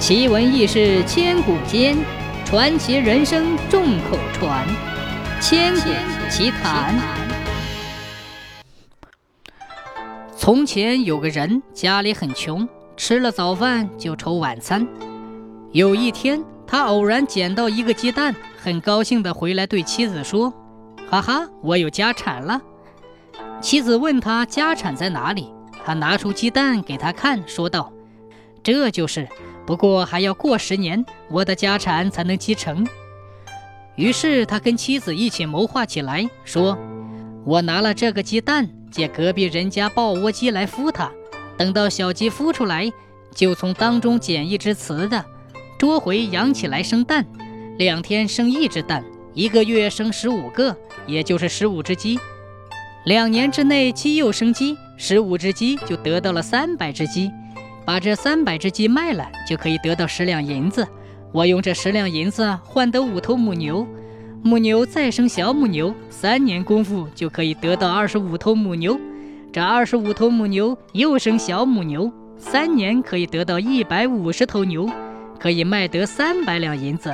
奇闻异事千古间，传奇人生众口传。千古奇谈。从前有个人，家里很穷，吃了早饭就愁晚餐。有一天，他偶然捡到一个鸡蛋，很高兴地回来对妻子说：“哈哈，我有家产了。”妻子问他家产在哪里，他拿出鸡蛋给他看，说道：“这就是。”不过还要过十年，我的家产才能继承。于是他跟妻子一起谋划起来，说：“我拿了这个鸡蛋，借隔壁人家抱窝鸡来孵它。等到小鸡孵出来，就从当中捡一只雌的，捉回养起来生蛋。两天生一只蛋，一个月生十五个，也就是十五只鸡。两年之内，鸡又生鸡，十五只鸡就得到了三百只鸡。”把这三百只鸡卖了，就可以得到十两银子。我用这十两银子换得五头母牛，母牛再生小母牛，三年功夫就可以得到二十五头母牛。这二十五头母牛又生小母牛，三年可以得到一百五十头牛，可以卖得三百两银子。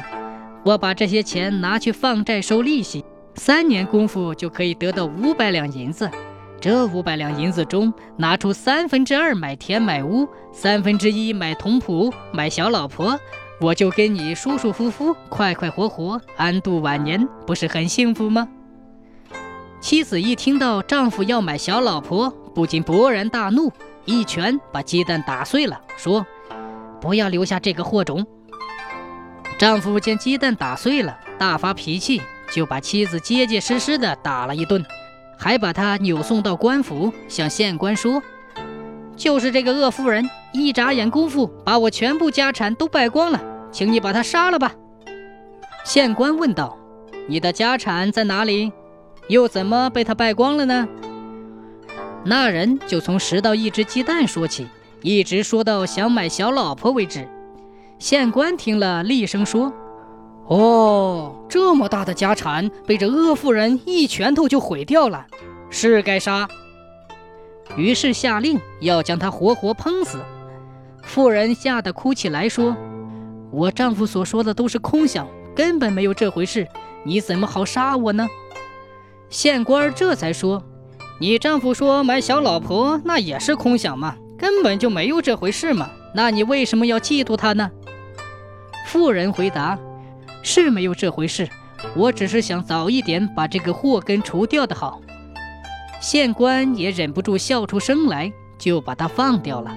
我把这些钱拿去放债收利息，三年功夫就可以得到五百两银子。这五百两银子中，拿出三分之二买田买屋，三分之一买童仆买小老婆，我就跟你舒舒服服、快快活活安度晚年，不是很幸福吗？妻子一听到丈夫要买小老婆，不禁勃然大怒，一拳把鸡蛋打碎了，说：“不要留下这个祸种。”丈夫见鸡蛋打碎了，大发脾气，就把妻子结结实实的打了一顿。还把他扭送到官府，向县官说：“就是这个恶妇人，一眨眼功夫把我全部家产都败光了，请你把他杀了吧。”县官问道：“你的家产在哪里？又怎么被他败光了呢？”那人就从拾到一只鸡蛋说起，一直说到想买小老婆为止。县官听了，厉声说。哦，这么大的家产被这恶妇人一拳头就毁掉了，是该杀。于是下令要将她活活烹死。妇人吓得哭起来，说：“我丈夫所说的都是空想，根本没有这回事，你怎么好杀我呢？”县官这才说：“你丈夫说买小老婆，那也是空想嘛，根本就没有这回事嘛，那你为什么要嫉妒他呢？”妇人回答。是没有这回事，我只是想早一点把这个祸根除掉的好。县官也忍不住笑出声来，就把他放掉了。